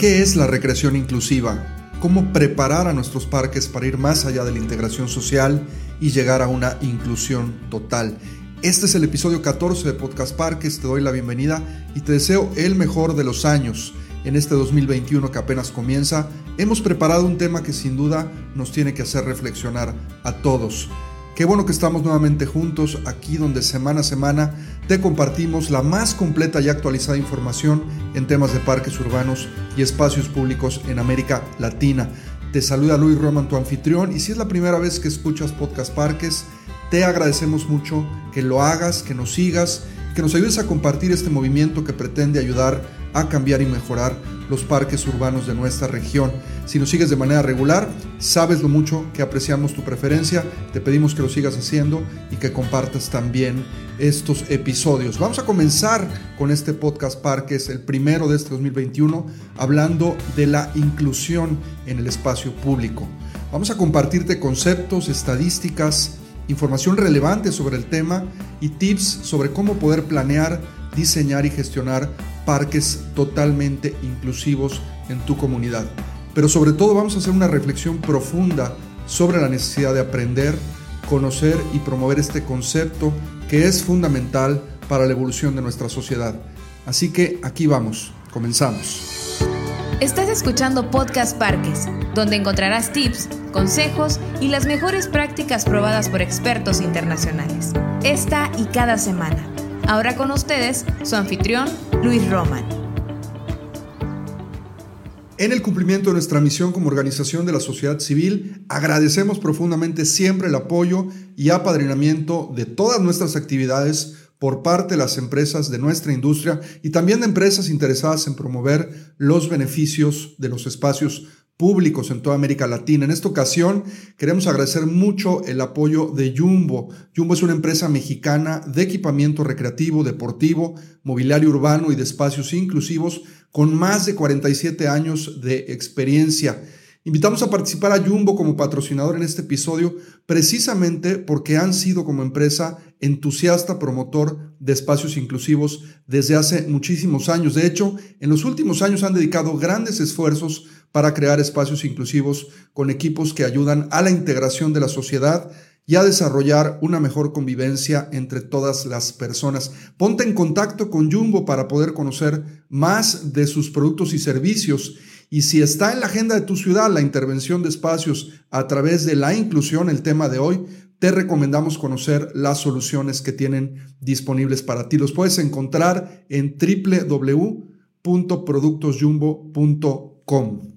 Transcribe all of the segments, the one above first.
¿Qué es la recreación inclusiva? ¿Cómo preparar a nuestros parques para ir más allá de la integración social y llegar a una inclusión total? Este es el episodio 14 de Podcast Parques, te doy la bienvenida y te deseo el mejor de los años. En este 2021 que apenas comienza, hemos preparado un tema que sin duda nos tiene que hacer reflexionar a todos. Qué bueno que estamos nuevamente juntos aquí donde semana a semana te compartimos la más completa y actualizada información en temas de parques urbanos y espacios públicos en América Latina. Te saluda Luis Roman, tu anfitrión, y si es la primera vez que escuchas Podcast Parques, te agradecemos mucho que lo hagas, que nos sigas, que nos ayudes a compartir este movimiento que pretende ayudar a cambiar y mejorar los parques urbanos de nuestra región. Si nos sigues de manera regular, sabes lo mucho que apreciamos tu preferencia, te pedimos que lo sigas haciendo y que compartas también estos episodios. Vamos a comenzar con este podcast parques, el primero de este 2021, hablando de la inclusión en el espacio público. Vamos a compartirte conceptos, estadísticas, información relevante sobre el tema y tips sobre cómo poder planear, diseñar y gestionar parques totalmente inclusivos en tu comunidad. Pero sobre todo vamos a hacer una reflexión profunda sobre la necesidad de aprender, conocer y promover este concepto que es fundamental para la evolución de nuestra sociedad. Así que aquí vamos, comenzamos. Estás escuchando Podcast Parques, donde encontrarás tips, consejos y las mejores prácticas probadas por expertos internacionales. Esta y cada semana. Ahora con ustedes, su anfitrión, Luis Roman. En el cumplimiento de nuestra misión como organización de la sociedad civil, agradecemos profundamente siempre el apoyo y apadrinamiento de todas nuestras actividades por parte de las empresas de nuestra industria y también de empresas interesadas en promover los beneficios de los espacios públicos en toda América Latina. En esta ocasión queremos agradecer mucho el apoyo de Jumbo. Jumbo es una empresa mexicana de equipamiento recreativo, deportivo, mobiliario urbano y de espacios inclusivos con más de 47 años de experiencia. Invitamos a participar a Jumbo como patrocinador en este episodio precisamente porque han sido como empresa entusiasta promotor de espacios inclusivos desde hace muchísimos años. De hecho, en los últimos años han dedicado grandes esfuerzos para crear espacios inclusivos con equipos que ayudan a la integración de la sociedad y a desarrollar una mejor convivencia entre todas las personas. Ponte en contacto con Jumbo para poder conocer más de sus productos y servicios. Y si está en la agenda de tu ciudad la intervención de espacios a través de la inclusión, el tema de hoy, te recomendamos conocer las soluciones que tienen disponibles para ti. Los puedes encontrar en www.productosjumbo.com.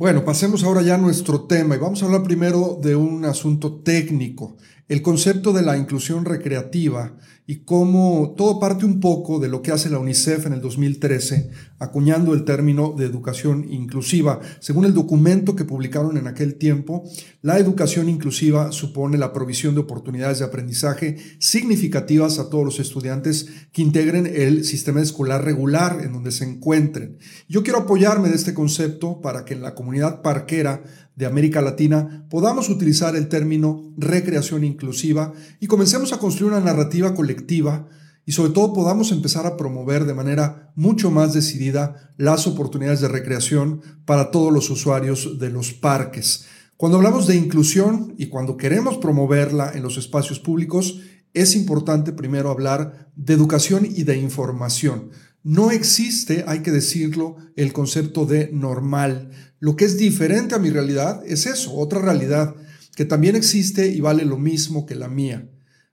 Bueno, pasemos ahora ya a nuestro tema y vamos a hablar primero de un asunto técnico, el concepto de la inclusión recreativa y cómo todo parte un poco de lo que hace la UNICEF en el 2013, acuñando el término de educación inclusiva. Según el documento que publicaron en aquel tiempo, la educación inclusiva supone la provisión de oportunidades de aprendizaje significativas a todos los estudiantes que integren el sistema escolar regular en donde se encuentren. Yo quiero apoyarme de este concepto para que en la comunidad parquera de América Latina podamos utilizar el término recreación inclusiva y comencemos a construir una narrativa colectiva y sobre todo podamos empezar a promover de manera mucho más decidida las oportunidades de recreación para todos los usuarios de los parques. Cuando hablamos de inclusión y cuando queremos promoverla en los espacios públicos, es importante primero hablar de educación y de información. No existe, hay que decirlo, el concepto de normal. Lo que es diferente a mi realidad es eso, otra realidad, que también existe y vale lo mismo que la mía.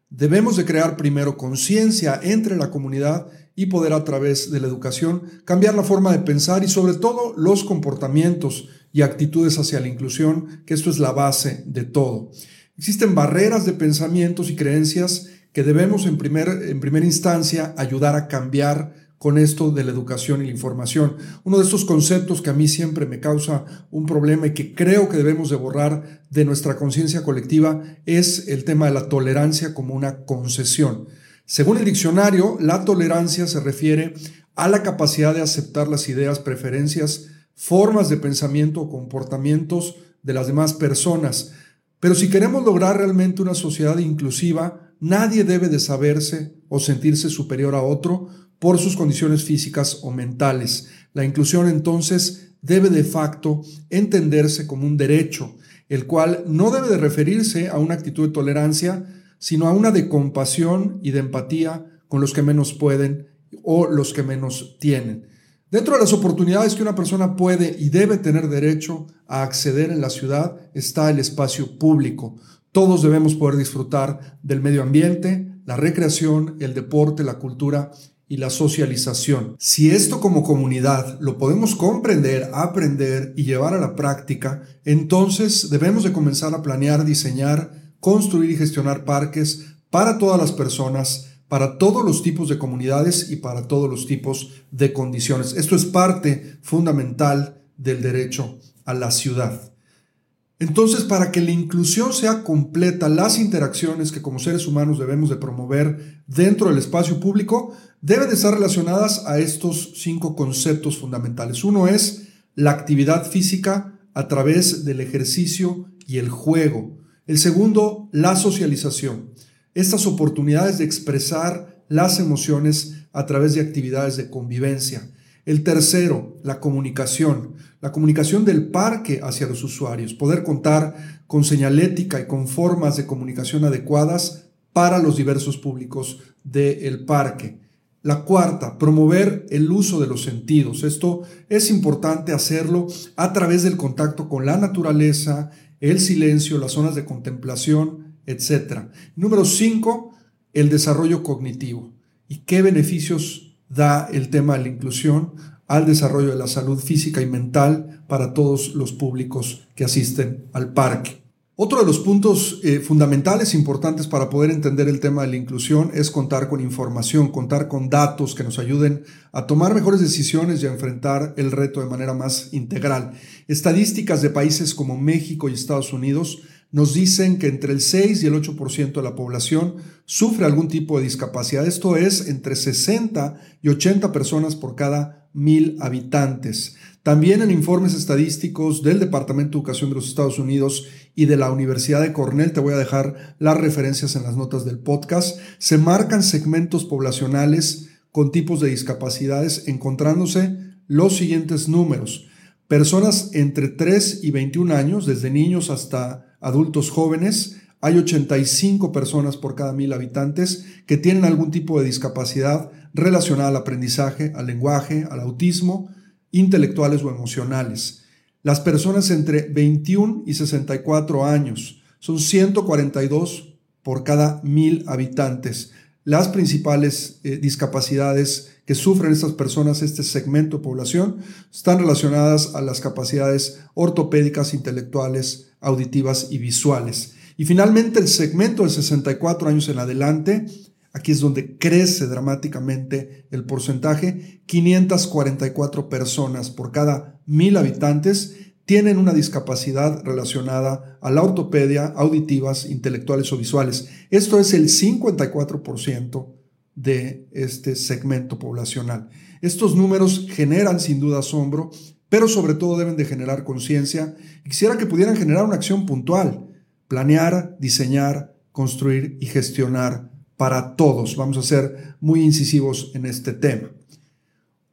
Debemos de crear primero conciencia entre la comunidad y poder a través de la educación cambiar la forma de pensar y sobre todo los comportamientos y actitudes hacia la inclusión, que esto es la base de todo. Existen barreras de pensamientos y creencias que debemos en, primer, en primera instancia ayudar a cambiar con esto de la educación y la información. Uno de estos conceptos que a mí siempre me causa un problema y que creo que debemos de borrar de nuestra conciencia colectiva es el tema de la tolerancia como una concesión. Según el diccionario, la tolerancia se refiere a la capacidad de aceptar las ideas, preferencias, formas de pensamiento o comportamientos de las demás personas. Pero si queremos lograr realmente una sociedad inclusiva, nadie debe de saberse o sentirse superior a otro por sus condiciones físicas o mentales. La inclusión entonces debe de facto entenderse como un derecho, el cual no debe de referirse a una actitud de tolerancia, sino a una de compasión y de empatía con los que menos pueden o los que menos tienen. Dentro de las oportunidades que una persona puede y debe tener derecho a acceder en la ciudad está el espacio público. Todos debemos poder disfrutar del medio ambiente, la recreación, el deporte, la cultura y la socialización. Si esto como comunidad lo podemos comprender, aprender y llevar a la práctica, entonces debemos de comenzar a planear, diseñar, construir y gestionar parques para todas las personas, para todos los tipos de comunidades y para todos los tipos de condiciones. Esto es parte fundamental del derecho a la ciudad. Entonces, para que la inclusión sea completa, las interacciones que como seres humanos debemos de promover dentro del espacio público deben de estar relacionadas a estos cinco conceptos fundamentales. Uno es la actividad física a través del ejercicio y el juego. El segundo, la socialización. Estas oportunidades de expresar las emociones a través de actividades de convivencia. El tercero, la comunicación. La comunicación del parque hacia los usuarios. Poder contar con señalética y con formas de comunicación adecuadas para los diversos públicos del parque. La cuarta, promover el uso de los sentidos. Esto es importante hacerlo a través del contacto con la naturaleza, el silencio, las zonas de contemplación, etc. Número cinco, el desarrollo cognitivo. ¿Y qué beneficios da el tema de la inclusión al desarrollo de la salud física y mental para todos los públicos que asisten al parque. Otro de los puntos eh, fundamentales importantes para poder entender el tema de la inclusión es contar con información, contar con datos que nos ayuden a tomar mejores decisiones y a enfrentar el reto de manera más integral. Estadísticas de países como México y Estados Unidos nos dicen que entre el 6 y el 8% de la población sufre algún tipo de discapacidad. Esto es entre 60 y 80 personas por cada mil habitantes. También en informes estadísticos del Departamento de Educación de los Estados Unidos y de la Universidad de Cornell, te voy a dejar las referencias en las notas del podcast, se marcan segmentos poblacionales con tipos de discapacidades encontrándose los siguientes números. Personas entre 3 y 21 años, desde niños hasta adultos jóvenes, hay 85 personas por cada mil habitantes que tienen algún tipo de discapacidad relacionada al aprendizaje, al lenguaje, al autismo, intelectuales o emocionales. Las personas entre 21 y 64 años son 142 por cada mil habitantes. Las principales eh, discapacidades que sufren estas personas, este segmento de población, están relacionadas a las capacidades ortopédicas, intelectuales, auditivas y visuales. Y finalmente el segmento de 64 años en adelante, aquí es donde crece dramáticamente el porcentaje, 544 personas por cada mil habitantes tienen una discapacidad relacionada a la ortopedia, auditivas, intelectuales o visuales. Esto es el 54% de este segmento poblacional. Estos números generan sin duda asombro pero sobre todo deben de generar conciencia. Quisiera que pudieran generar una acción puntual, planear, diseñar, construir y gestionar para todos. Vamos a ser muy incisivos en este tema.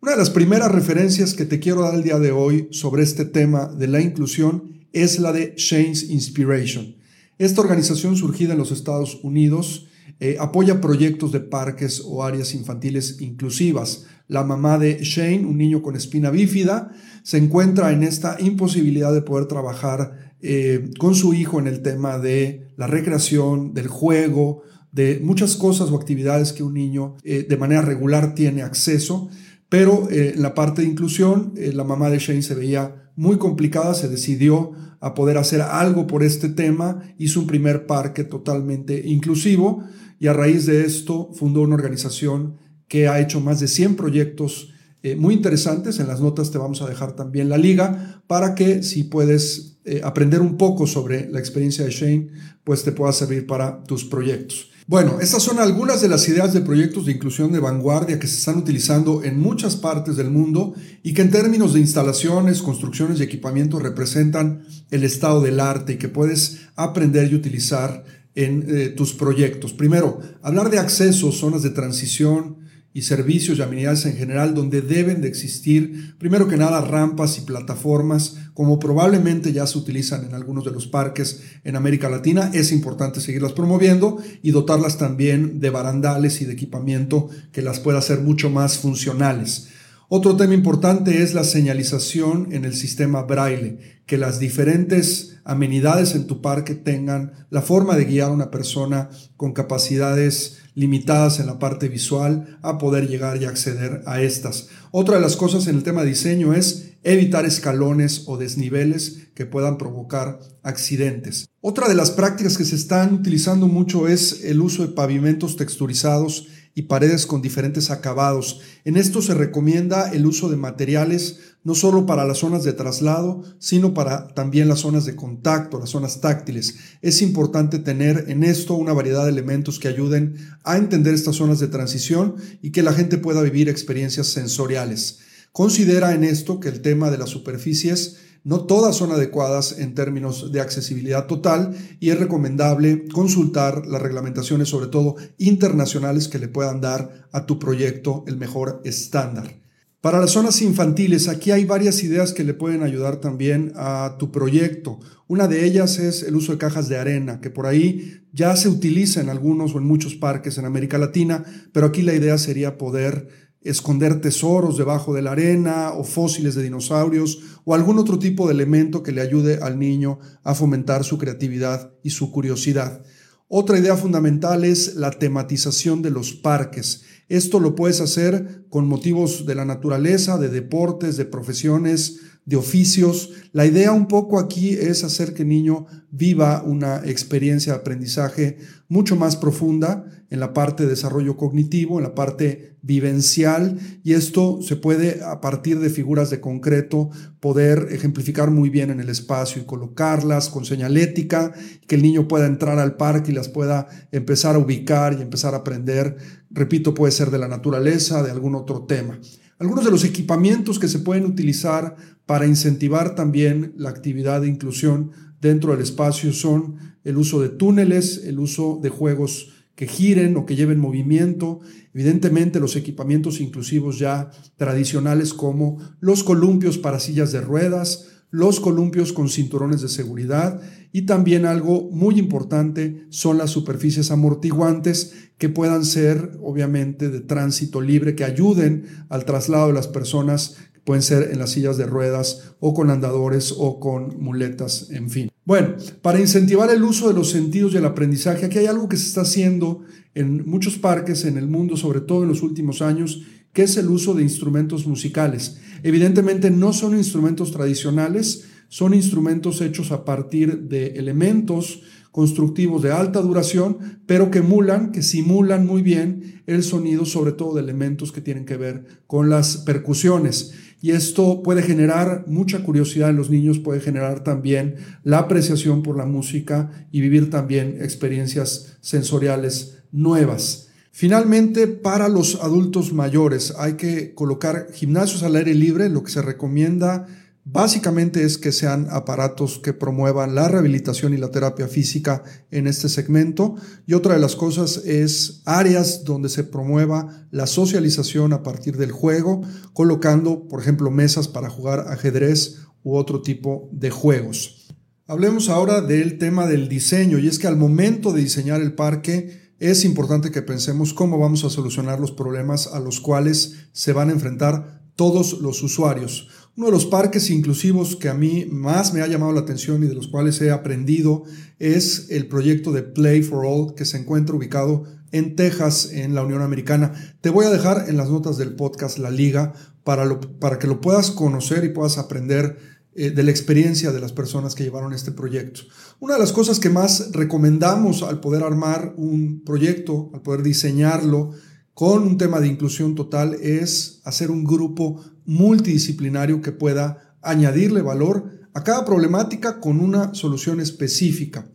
Una de las primeras referencias que te quiero dar el día de hoy sobre este tema de la inclusión es la de Shane's Inspiration. Esta organización surgida en los Estados Unidos eh, apoya proyectos de parques o áreas infantiles inclusivas. La mamá de Shane, un niño con espina bífida, se encuentra en esta imposibilidad de poder trabajar eh, con su hijo en el tema de la recreación, del juego, de muchas cosas o actividades que un niño eh, de manera regular tiene acceso, pero eh, en la parte de inclusión, la mamá de Shane se veía muy complicada, se decidió a poder hacer algo por este tema, hizo un primer parque totalmente inclusivo y a raíz de esto fundó una organización que ha hecho más de 100 proyectos eh, muy interesantes. En las notas te vamos a dejar también la liga para que si puedes eh, aprender un poco sobre la experiencia de Shane, pues te pueda servir para tus proyectos. Bueno, estas son algunas de las ideas de proyectos de inclusión de vanguardia que se están utilizando en muchas partes del mundo y que en términos de instalaciones, construcciones y equipamiento representan el estado del arte y que puedes aprender y utilizar en eh, tus proyectos. Primero, hablar de acceso, zonas de transición, y servicios y amenidades en general donde deben de existir, primero que nada, rampas y plataformas, como probablemente ya se utilizan en algunos de los parques en América Latina. Es importante seguirlas promoviendo y dotarlas también de barandales y de equipamiento que las pueda hacer mucho más funcionales. Otro tema importante es la señalización en el sistema braille, que las diferentes amenidades en tu parque tengan la forma de guiar a una persona con capacidades limitadas en la parte visual a poder llegar y acceder a estas. Otra de las cosas en el tema de diseño es evitar escalones o desniveles que puedan provocar accidentes. Otra de las prácticas que se están utilizando mucho es el uso de pavimentos texturizados y paredes con diferentes acabados. En esto se recomienda el uso de materiales no solo para las zonas de traslado, sino para también las zonas de contacto, las zonas táctiles. Es importante tener en esto una variedad de elementos que ayuden a entender estas zonas de transición y que la gente pueda vivir experiencias sensoriales. Considera en esto que el tema de las superficies no todas son adecuadas en términos de accesibilidad total y es recomendable consultar las reglamentaciones, sobre todo internacionales, que le puedan dar a tu proyecto el mejor estándar. Para las zonas infantiles, aquí hay varias ideas que le pueden ayudar también a tu proyecto. Una de ellas es el uso de cajas de arena, que por ahí ya se utiliza en algunos o en muchos parques en América Latina, pero aquí la idea sería poder esconder tesoros debajo de la arena o fósiles de dinosaurios o algún otro tipo de elemento que le ayude al niño a fomentar su creatividad y su curiosidad. Otra idea fundamental es la tematización de los parques. Esto lo puedes hacer con motivos de la naturaleza, de deportes, de profesiones, de oficios. La idea un poco aquí es hacer que el niño viva una experiencia de aprendizaje mucho más profunda en la parte de desarrollo cognitivo, en la parte vivencial, y esto se puede a partir de figuras de concreto poder ejemplificar muy bien en el espacio y colocarlas con señalética, que el niño pueda entrar al parque y las pueda empezar a ubicar y empezar a aprender. Repito, puede ser de la naturaleza, de algún otro tema. Algunos de los equipamientos que se pueden utilizar para incentivar también la actividad de inclusión dentro del espacio son el uso de túneles, el uso de juegos que giren o que lleven movimiento, evidentemente los equipamientos inclusivos ya tradicionales como los columpios para sillas de ruedas, los columpios con cinturones de seguridad y también algo muy importante son las superficies amortiguantes que puedan ser obviamente de tránsito libre, que ayuden al traslado de las personas, pueden ser en las sillas de ruedas o con andadores o con muletas, en fin. Bueno, para incentivar el uso de los sentidos y el aprendizaje, aquí hay algo que se está haciendo en muchos parques en el mundo, sobre todo en los últimos años, que es el uso de instrumentos musicales. Evidentemente no son instrumentos tradicionales, son instrumentos hechos a partir de elementos constructivos de alta duración, pero que emulan, que simulan muy bien el sonido, sobre todo de elementos que tienen que ver con las percusiones. Y esto puede generar mucha curiosidad en los niños, puede generar también la apreciación por la música y vivir también experiencias sensoriales nuevas. Finalmente, para los adultos mayores hay que colocar gimnasios al aire libre. Lo que se recomienda básicamente es que sean aparatos que promuevan la rehabilitación y la terapia física en este segmento. Y otra de las cosas es áreas donde se promueva la socialización a partir del juego, colocando, por ejemplo, mesas para jugar ajedrez u otro tipo de juegos. Hablemos ahora del tema del diseño y es que al momento de diseñar el parque, es importante que pensemos cómo vamos a solucionar los problemas a los cuales se van a enfrentar todos los usuarios. Uno de los parques inclusivos que a mí más me ha llamado la atención y de los cuales he aprendido es el proyecto de Play for All que se encuentra ubicado en Texas, en la Unión Americana. Te voy a dejar en las notas del podcast la liga para, para que lo puedas conocer y puedas aprender eh, de la experiencia de las personas que llevaron este proyecto. Una de las cosas que más recomendamos al poder armar un proyecto, al poder diseñarlo con un tema de inclusión total, es hacer un grupo multidisciplinario que pueda añadirle valor a cada problemática con una solución específica.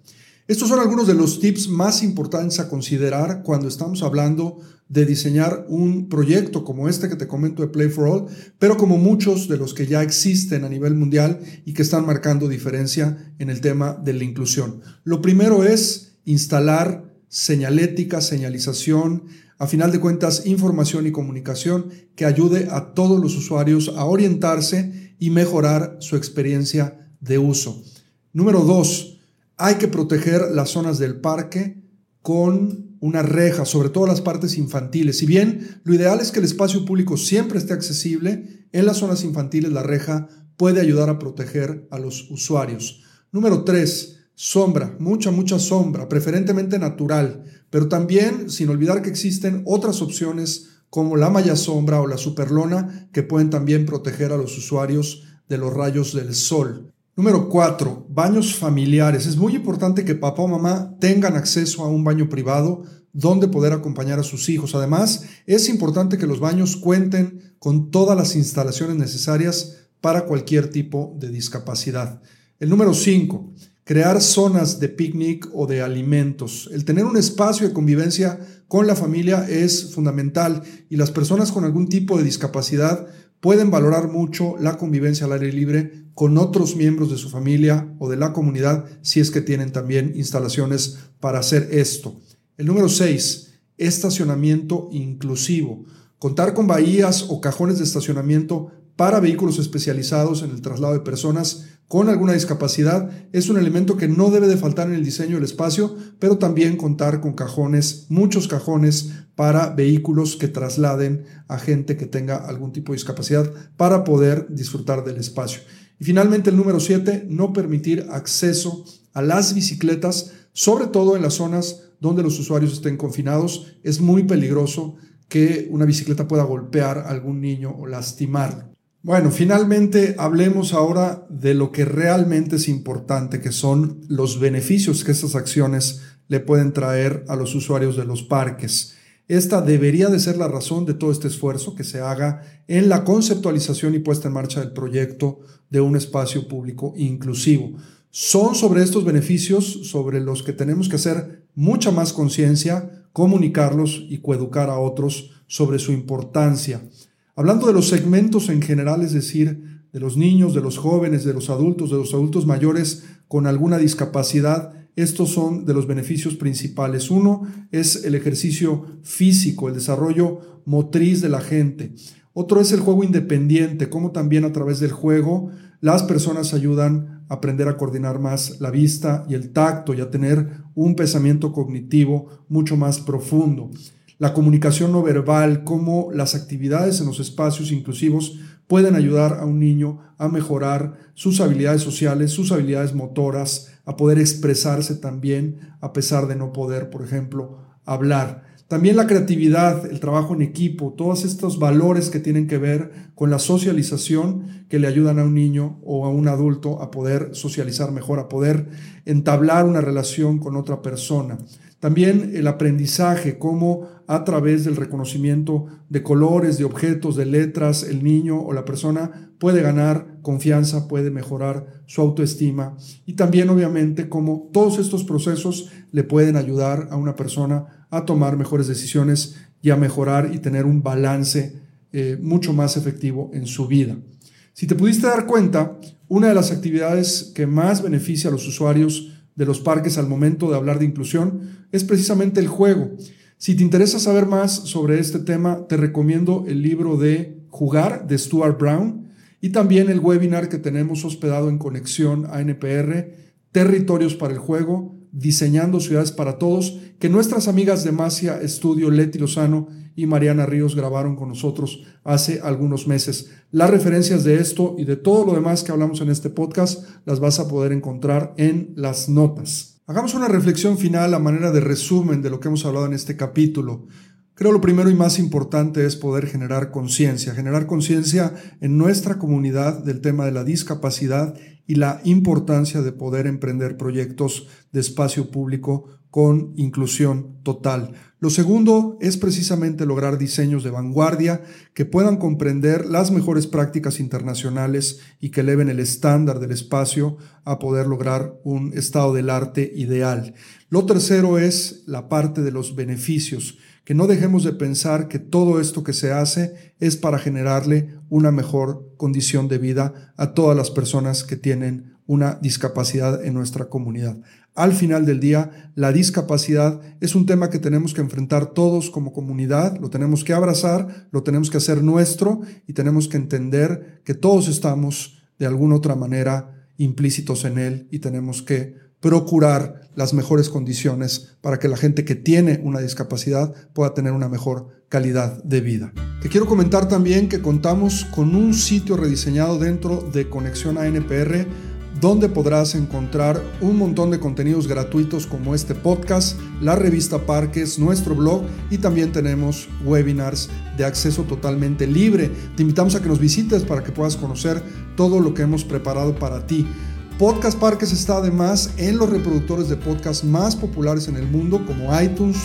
Estos son algunos de los tips más importantes a considerar cuando estamos hablando de diseñar un proyecto como este que te comento de Play for All, pero como muchos de los que ya existen a nivel mundial y que están marcando diferencia en el tema de la inclusión. Lo primero es instalar señalética, señalización, a final de cuentas, información y comunicación que ayude a todos los usuarios a orientarse y mejorar su experiencia de uso. Número dos, hay que proteger las zonas del parque con una reja, sobre todo las partes infantiles. Si bien lo ideal es que el espacio público siempre esté accesible, en las zonas infantiles la reja puede ayudar a proteger a los usuarios. Número 3. Sombra, mucha, mucha sombra, preferentemente natural, pero también sin olvidar que existen otras opciones como la malla sombra o la superlona que pueden también proteger a los usuarios de los rayos del sol. Número 4. Baños familiares. Es muy importante que papá o mamá tengan acceso a un baño privado donde poder acompañar a sus hijos. Además, es importante que los baños cuenten con todas las instalaciones necesarias para cualquier tipo de discapacidad. El número 5 crear zonas de picnic o de alimentos. El tener un espacio de convivencia con la familia es fundamental y las personas con algún tipo de discapacidad pueden valorar mucho la convivencia al aire libre con otros miembros de su familia o de la comunidad si es que tienen también instalaciones para hacer esto. El número 6, estacionamiento inclusivo. Contar con bahías o cajones de estacionamiento para vehículos especializados en el traslado de personas con alguna discapacidad es un elemento que no debe de faltar en el diseño del espacio, pero también contar con cajones, muchos cajones para vehículos que trasladen a gente que tenga algún tipo de discapacidad para poder disfrutar del espacio. Y finalmente el número 7, no permitir acceso a las bicicletas, sobre todo en las zonas donde los usuarios estén confinados. Es muy peligroso que una bicicleta pueda golpear a algún niño o lastimarlo. Bueno, finalmente hablemos ahora de lo que realmente es importante, que son los beneficios que estas acciones le pueden traer a los usuarios de los parques. Esta debería de ser la razón de todo este esfuerzo que se haga en la conceptualización y puesta en marcha del proyecto de un espacio público inclusivo. Son sobre estos beneficios sobre los que tenemos que hacer mucha más conciencia, comunicarlos y coeducar a otros sobre su importancia. Hablando de los segmentos en general, es decir, de los niños, de los jóvenes, de los adultos, de los adultos mayores con alguna discapacidad, estos son de los beneficios principales. Uno es el ejercicio físico, el desarrollo motriz de la gente. Otro es el juego independiente, como también a través del juego las personas ayudan a aprender a coordinar más la vista y el tacto y a tener un pensamiento cognitivo mucho más profundo la comunicación no verbal, cómo las actividades en los espacios inclusivos pueden ayudar a un niño a mejorar sus habilidades sociales, sus habilidades motoras, a poder expresarse también a pesar de no poder, por ejemplo, hablar. También la creatividad, el trabajo en equipo, todos estos valores que tienen que ver con la socialización que le ayudan a un niño o a un adulto a poder socializar mejor, a poder entablar una relación con otra persona. También el aprendizaje, cómo a través del reconocimiento de colores, de objetos, de letras, el niño o la persona puede ganar confianza, puede mejorar su autoestima. Y también obviamente cómo todos estos procesos le pueden ayudar a una persona a tomar mejores decisiones y a mejorar y tener un balance eh, mucho más efectivo en su vida. Si te pudiste dar cuenta, una de las actividades que más beneficia a los usuarios de los parques al momento de hablar de inclusión es precisamente el juego. Si te interesa saber más sobre este tema, te recomiendo el libro de Jugar de Stuart Brown y también el webinar que tenemos hospedado en Conexión ANPR, Territorios para el Juego, Diseñando Ciudades para Todos, que nuestras amigas de Masia Estudio, Leti Lozano y Mariana Ríos grabaron con nosotros hace algunos meses. Las referencias de esto y de todo lo demás que hablamos en este podcast las vas a poder encontrar en las notas. Hagamos una reflexión final a manera de resumen de lo que hemos hablado en este capítulo. Creo lo primero y más importante es poder generar conciencia, generar conciencia en nuestra comunidad del tema de la discapacidad y la importancia de poder emprender proyectos de espacio público con inclusión total. Lo segundo es precisamente lograr diseños de vanguardia que puedan comprender las mejores prácticas internacionales y que eleven el estándar del espacio a poder lograr un estado del arte ideal. Lo tercero es la parte de los beneficios, que no dejemos de pensar que todo esto que se hace es para generarle una mejor condición de vida a todas las personas que tienen una discapacidad en nuestra comunidad. al final del día, la discapacidad es un tema que tenemos que enfrentar todos como comunidad, lo tenemos que abrazar, lo tenemos que hacer nuestro y tenemos que entender que todos estamos de alguna otra manera implícitos en él y tenemos que procurar las mejores condiciones para que la gente que tiene una discapacidad pueda tener una mejor calidad de vida. Te quiero comentar también que contamos con un sitio rediseñado dentro de Conexión ANPR donde podrás encontrar un montón de contenidos gratuitos como este podcast, la revista Parques, nuestro blog y también tenemos webinars de acceso totalmente libre. Te invitamos a que nos visites para que puedas conocer todo lo que hemos preparado para ti. Podcast Parques está además en los reproductores de podcast más populares en el mundo como iTunes,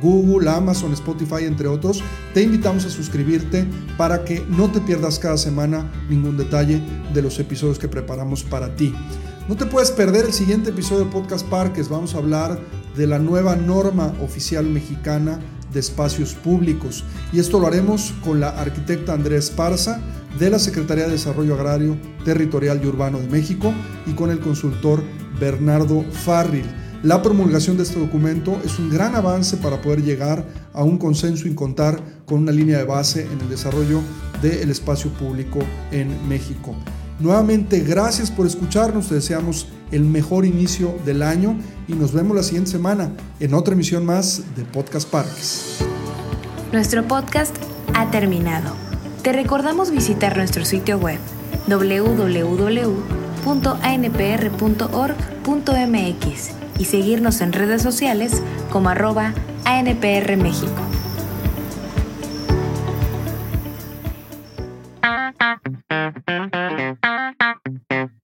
Google, Amazon, Spotify, entre otros. Te invitamos a suscribirte para que no te pierdas cada semana ningún detalle de los episodios que preparamos para ti. No te puedes perder el siguiente episodio de Podcast Parques. Vamos a hablar de la nueva norma oficial mexicana de espacios públicos. Y esto lo haremos con la arquitecta Andrés Parza de la Secretaría de Desarrollo Agrario, Territorial y Urbano de México y con el consultor Bernardo Farril. La promulgación de este documento es un gran avance para poder llegar a un consenso y contar con una línea de base en el desarrollo del espacio público en México. Nuevamente, gracias por escucharnos, te deseamos el mejor inicio del año y nos vemos la siguiente semana en otra emisión más de Podcast Parques. Nuestro podcast ha terminado. Te recordamos visitar nuestro sitio web www.anpr.org.mx y seguirnos en redes sociales como arroba ANPR México.